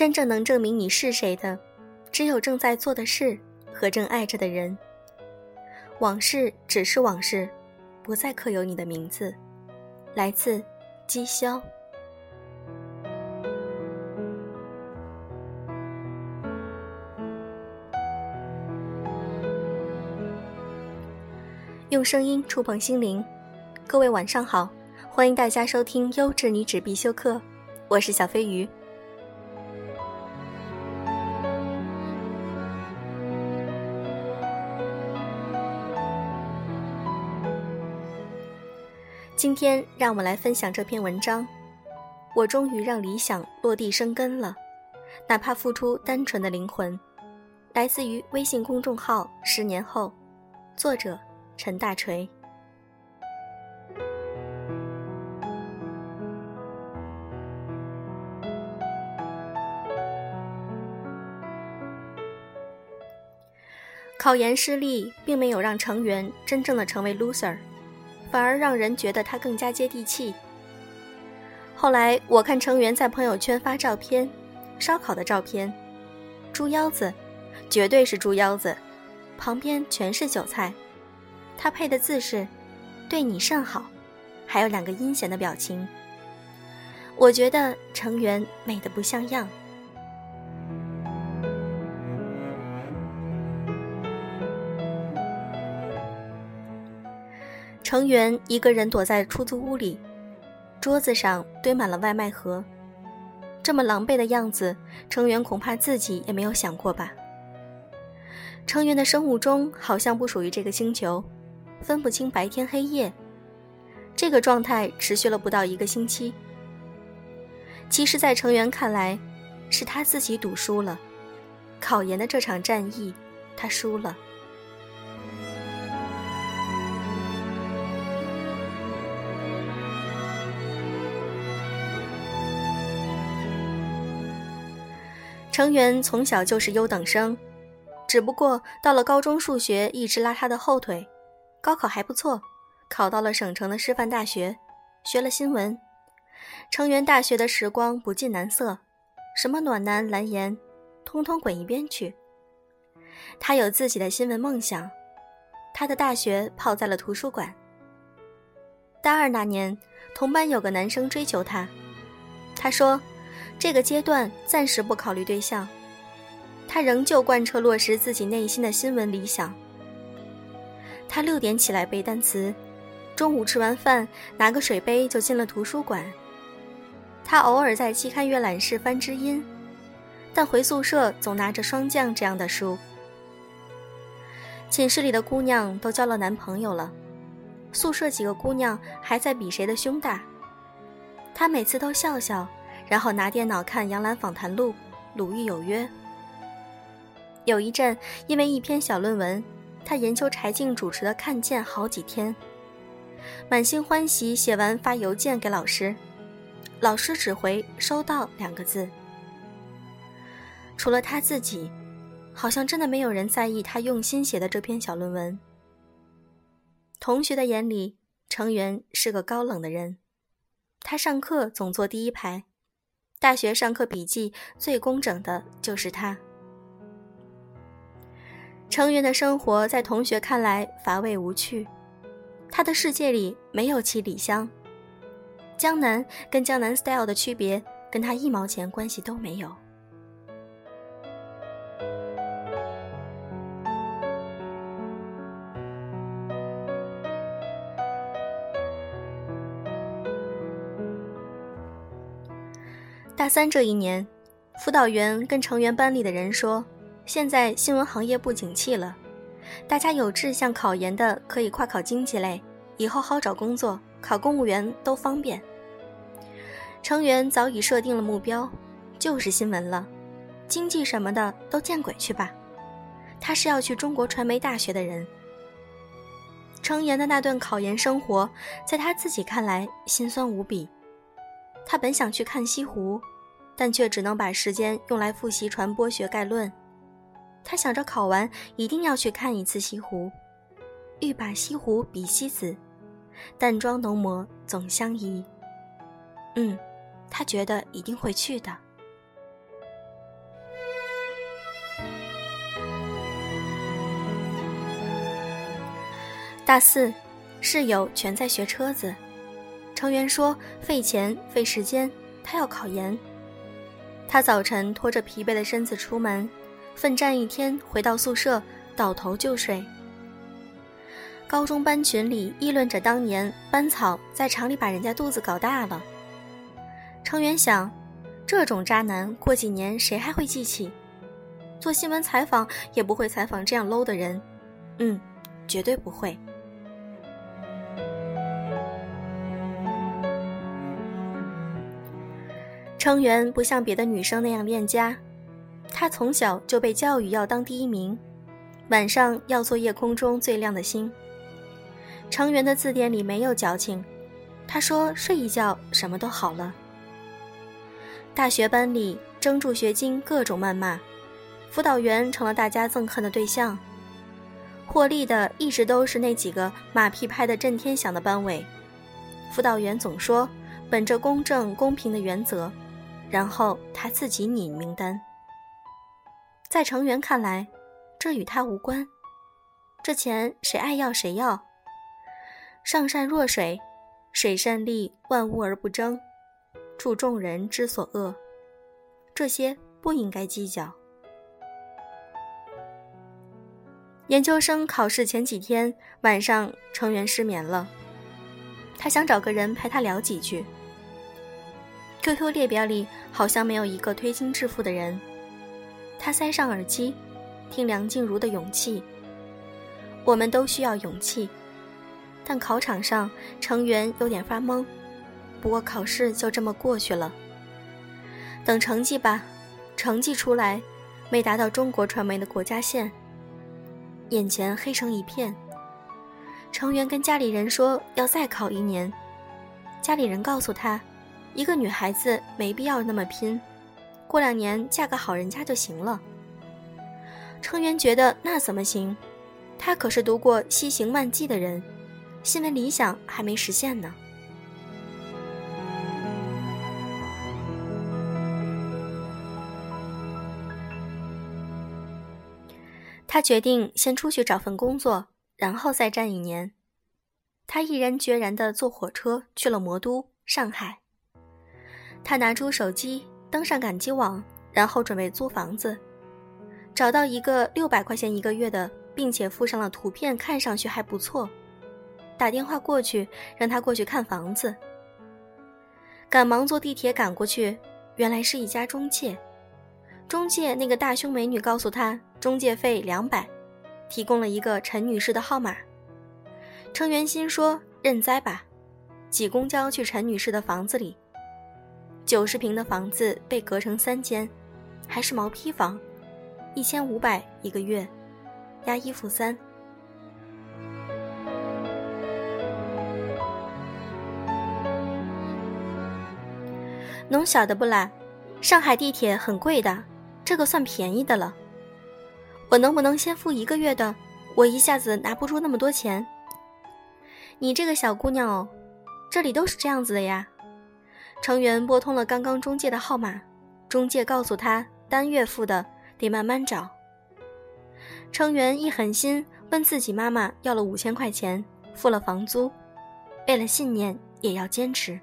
真正能证明你是谁的，只有正在做的事和正爱着的人。往事只是往事，不再刻有你的名字。来自姬潇。用声音触碰心灵，各位晚上好，欢迎大家收听优质女纸必修课，我是小飞鱼。今天让我们来分享这篇文章。我终于让理想落地生根了，哪怕付出单纯的灵魂。来自于微信公众号“十年后”，作者。陈大锤。考研失利，并没有让成员真正的成为 loser，反而让人觉得他更加接地气。后来我看成员在朋友圈发照片，烧烤的照片，猪腰子，绝对是猪腰子，旁边全是韭菜。他配的字是“对你甚好”，还有两个阴险的表情。我觉得成员美得不像样。成员一个人躲在出租屋里，桌子上堆满了外卖盒，这么狼狈的样子，成员恐怕自己也没有想过吧。成员的生物钟好像不属于这个星球。分不清白天黑夜，这个状态持续了不到一个星期。其实，在成员看来，是他自己赌输了，考研的这场战役，他输了。成员从小就是优等生，只不过到了高中，数学一直拉他的后腿。高考还不错，考到了省城的师范大学，学了新闻。成员大学的时光不近男色，什么暖男蓝颜，通通滚一边去。他有自己的新闻梦想，他的大学泡在了图书馆。大二那年，同班有个男生追求他，他说，这个阶段暂时不考虑对象，他仍旧贯彻落实自己内心的新闻理想。他六点起来背单词，中午吃完饭拿个水杯就进了图书馆。他偶尔在期刊阅览室翻知音，但回宿舍总拿着《霜降》这样的书。寝室里的姑娘都交了男朋友了，宿舍几个姑娘还在比谁的胸大。他每次都笑笑，然后拿电脑看《杨澜访谈录》《鲁豫有约》。有一阵，因为一篇小论文。他研究柴静主持的《看见》好几天，满心欢喜写完发邮件给老师，老师只回“收到”两个字。除了他自己，好像真的没有人在意他用心写的这篇小论文。同学的眼里，成员是个高冷的人，他上课总坐第一排，大学上课笔记最工整的就是他。成员的生活在同学看来乏味无趣，他的世界里没有七里香，江南跟江南 style 的区别跟他一毛钱关系都没有。大三这一年，辅导员跟成员班里的人说。现在新闻行业不景气了，大家有志向考研的可以跨考经济类，以后好找工作，考公务员都方便。成员早已设定了目标，就是新闻了，经济什么的都见鬼去吧。他是要去中国传媒大学的人。成员的那段考研生活，在他自己看来心酸无比。他本想去看西湖但却只能把时间用来复习传播学概论。他想着考完一定要去看一次西湖欲把西湖比西子淡妆浓抹总相宜。嗯他觉得一定会去的。大四室友全在学车子成员说费钱费时间，他要考研。他早晨拖着疲惫的身子出门，奋战一天，回到宿舍倒头就睡。高中班群里议论着当年班草在厂里把人家肚子搞大了。成员想，这种渣男过几年谁还会记起？做新闻采访也不会采访这样 low 的人，嗯，绝对不会。成员不像别的女生那样恋家，她从小就被教育要当第一名，晚上要做夜空中最亮的星。成员的字典里没有矫情，他说睡一觉什么都好了。大学班里争助学金，各种谩骂，辅导员成了大家憎恨的对象，获利的一直都是那几个马屁拍得震天响的班委。辅导员总说本着公正公平的原则。然后他自己拟名单。在成员看来，这与他无关。这钱谁爱要谁要。上善若水，水善利万物而不争，助众人之所恶。这些不应该计较。研究生考试前几天晚上，成员失眠了，他想找个人陪他聊几句。QQ 列表里好像没有一个推心置腹的人。他塞上耳机，听梁静茹的《勇气》。我们都需要勇气，但考场上成员有点发懵。不过考试就这么过去了。等成绩吧，成绩出来，没达到中国传媒的国家线。眼前黑成一片。成员跟家里人说要再考一年，家里人告诉他。一个女孩子没必要那么拼，过两年嫁个好人家就行了。成员觉得那怎么行？他可是读过《西行漫记》的人，新闻理想还没实现呢。他决定先出去找份工作，然后再战一年。他毅然决然地坐火车去了魔都上海。他拿出手机，登上赶集网，然后准备租房子，找到一个六百块钱一个月的，并且附上了图片，看上去还不错。打电话过去，让他过去看房子。赶忙坐地铁赶过去，原来是一家中介。中介那个大胸美女告诉他，中介费两百，提供了一个陈女士的号码。程元心说：“认栽吧。”挤公交去陈女士的房子里。九十平的房子被隔成三间，还是毛坯房，一千五百一个月，押一付三。侬晓得不啦？上海地铁很贵的，这个算便宜的了。我能不能先付一个月的？我一下子拿不出那么多钱。你这个小姑娘哦，这里都是这样子的呀。成员拨通了刚刚中介的号码，中介告诉他单月付的，得慢慢找。成员一狠心，问自己妈妈要了五千块钱，付了房租，为了信念也要坚持。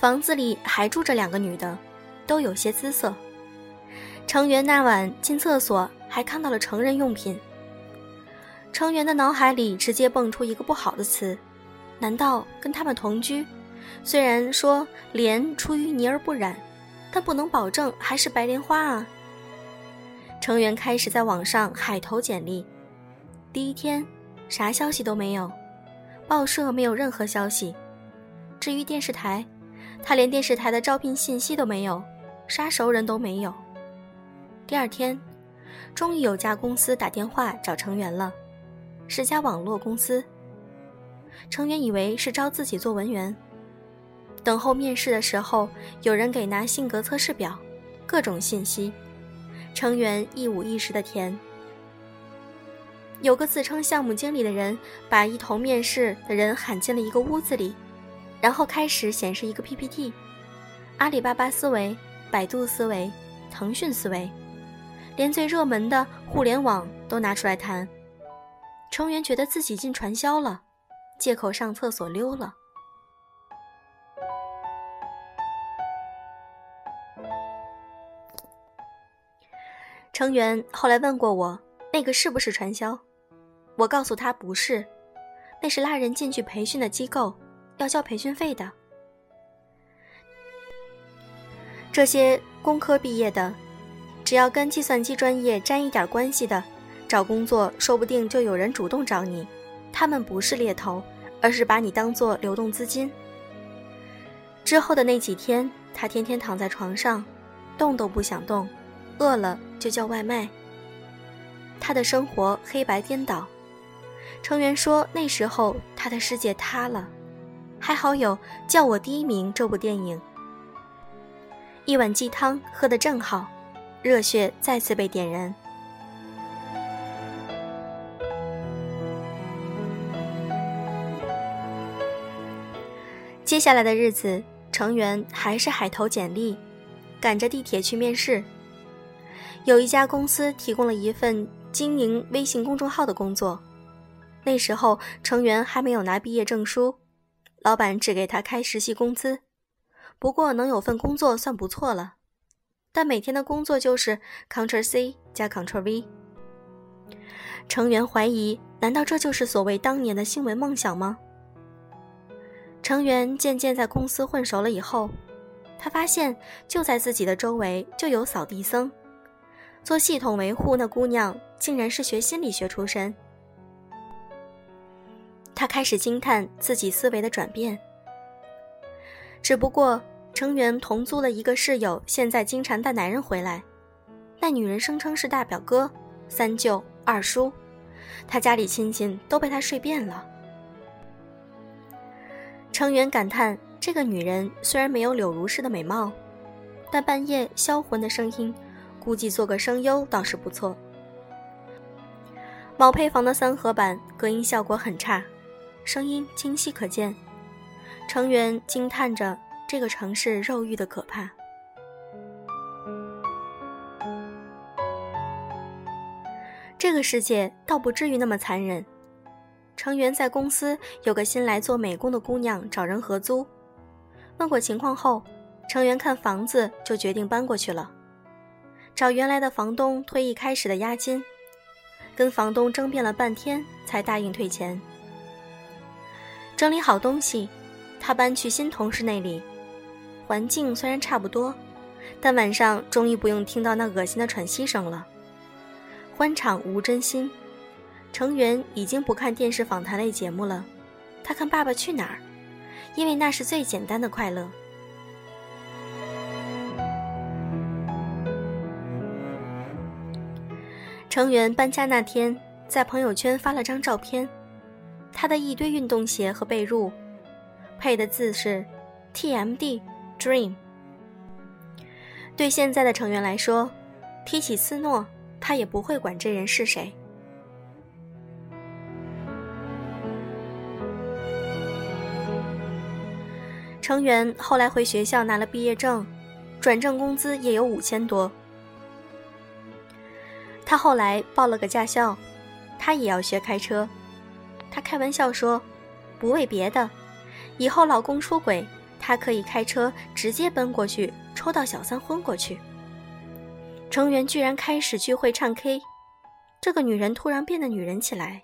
房子里还住着两个女的，都有些姿色。成员那晚进厕所，还看到了成人用品。成员的脑海里直接蹦出一个不好的词，难道跟他们同居？虽然说莲出淤泥而不染，但不能保证还是白莲花啊。成员开始在网上海投简历，第一天啥消息都没有，报社没有任何消息。至于电视台，他连电视台的招聘信息都没有，啥熟人都没有。第二天，终于有家公司打电话找成员了。是家网络公司。成员以为是招自己做文员。等候面试的时候，有人给拿性格测试表，各种信息，成员一五一十的填。有个自称项目经理的人，把一同面试的人喊进了一个屋子里，然后开始显示一个 PPT：阿里巴巴思维、百度思维、腾讯思维，连最热门的互联网都拿出来谈。成员觉得自己进传销了，借口上厕所溜了。成员后来问过我，那个是不是传销？我告诉他不是，那是拉人进去培训的机构，要交培训费的。这些工科毕业的，只要跟计算机专业沾一点关系的，找工作说不定就有人主动找你。他们不是猎头，而是把你当做流动资金。之后的那几天，他天天躺在床上，动都不想动。饿了就叫外卖。他的生活黑白颠倒。成员说那时候他的世界塌了，还好有《叫我第一名》这部电影。一碗鸡汤喝得正好，热血再次被点燃。接下来的日子，成员还是海投简历，赶着地铁去面试。有一家公司提供了一份经营微信公众号的工作，那时候成员还没有拿毕业证书，老板只给他开实习工资，不过能有份工作算不错了。但每天的工作就是 Ctrl C 加 Ctrl V。成员怀疑，难道这就是所谓当年的新闻梦想吗？成员渐渐在公司混熟了以后，他发现就在自己的周围就有扫地僧。做系统维护那姑娘竟然是学心理学出身，他开始惊叹自己思维的转变。只不过成员同租了一个室友，现在经常带男人回来，那女人声称是大表哥、三舅、二叔，他家里亲戚都被他睡遍了。成员感叹，这个女人虽然没有柳如是的美貌，但半夜销魂的声音。估计做个声优倒是不错。毛坯房的三合板隔音效果很差，声音清晰可见。成员惊叹着这个城市肉欲的可怕。这个世界倒不至于那么残忍。成员在公司有个新来做美工的姑娘找人合租，问过情况后，成员看房子就决定搬过去了。找原来的房东退一开始的押金，跟房东争辩了半天才答应退钱。整理好东西，他搬去新同事那里，环境虽然差不多，但晚上终于不用听到那恶心的喘息声了。欢场无真心，成员已经不看电视访谈类节目了，他看《爸爸去哪儿》，因为那是最简单的快乐。成员搬家那天，在朋友圈发了张照片，他的一堆运动鞋和被褥，配的字是 “TMD Dream”。对现在的成员来说，提起斯诺，他也不会管这人是谁。成员后来回学校拿了毕业证，转正工资也有五千多。他后来报了个驾校，他也要学开车。他开玩笑说：“不为别的，以后老公出轨，他可以开车直接奔过去，抽到小三昏过去。”成员居然开始聚会唱 K，这个女人突然变得女人起来。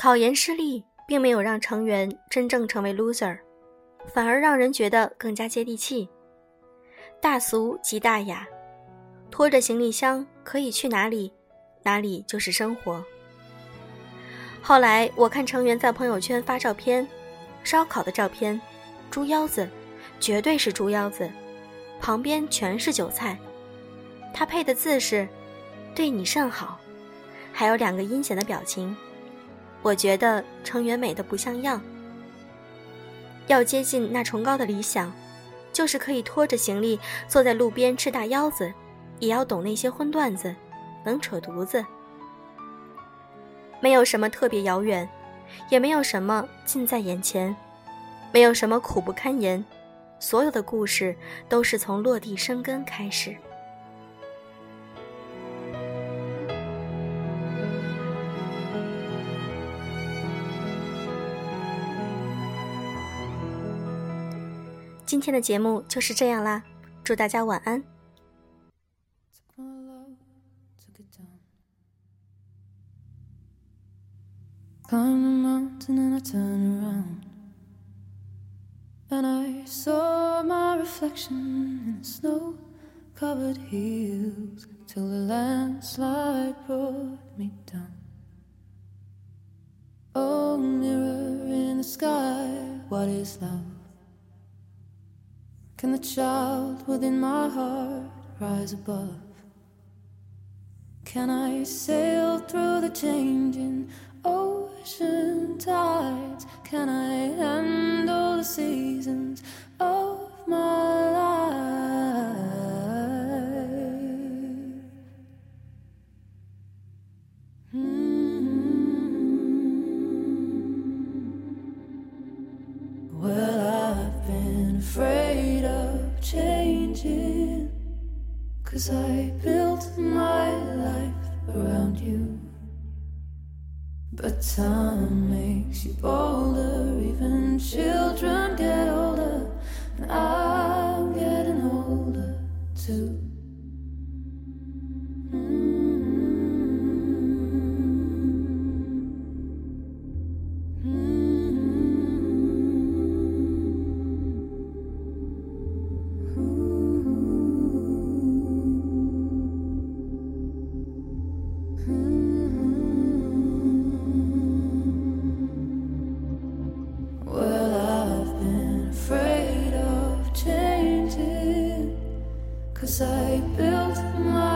考研失利，并没有让成员真正成为 loser，反而让人觉得更加接地气。大俗即大雅，拖着行李箱可以去哪里，哪里就是生活。后来我看成员在朋友圈发照片，烧烤的照片，猪腰子，绝对是猪腰子，旁边全是韭菜。他配的字是“对你甚好”，还有两个阴险的表情。我觉得成员美的不像样，要接近那崇高的理想。就是可以拖着行李坐在路边吃大腰子，也要懂那些荤段子，能扯犊子。没有什么特别遥远，也没有什么近在眼前，没有什么苦不堪言，所有的故事都是从落地生根开始。今天的节目就是这样啦，祝大家晚安。Climb a mountain and I turn around And I saw my reflection in the snow covered hills till the landslide brought me down. Oh, mirror in the sky, what is love? Can the child within my heart rise above? Can I sail through the changing ocean tides? Can I handle the seasons of my life? I built my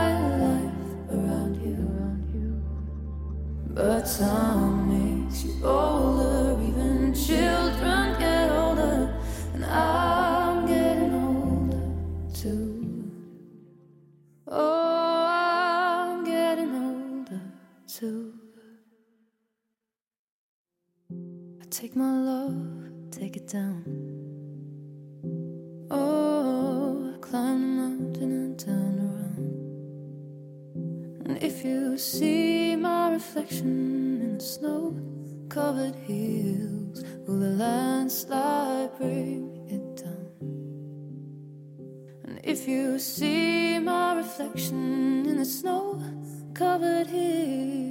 if you see my reflection in the snow covered hills, will the landslide bring it down? And if you see my reflection in the snow covered hills,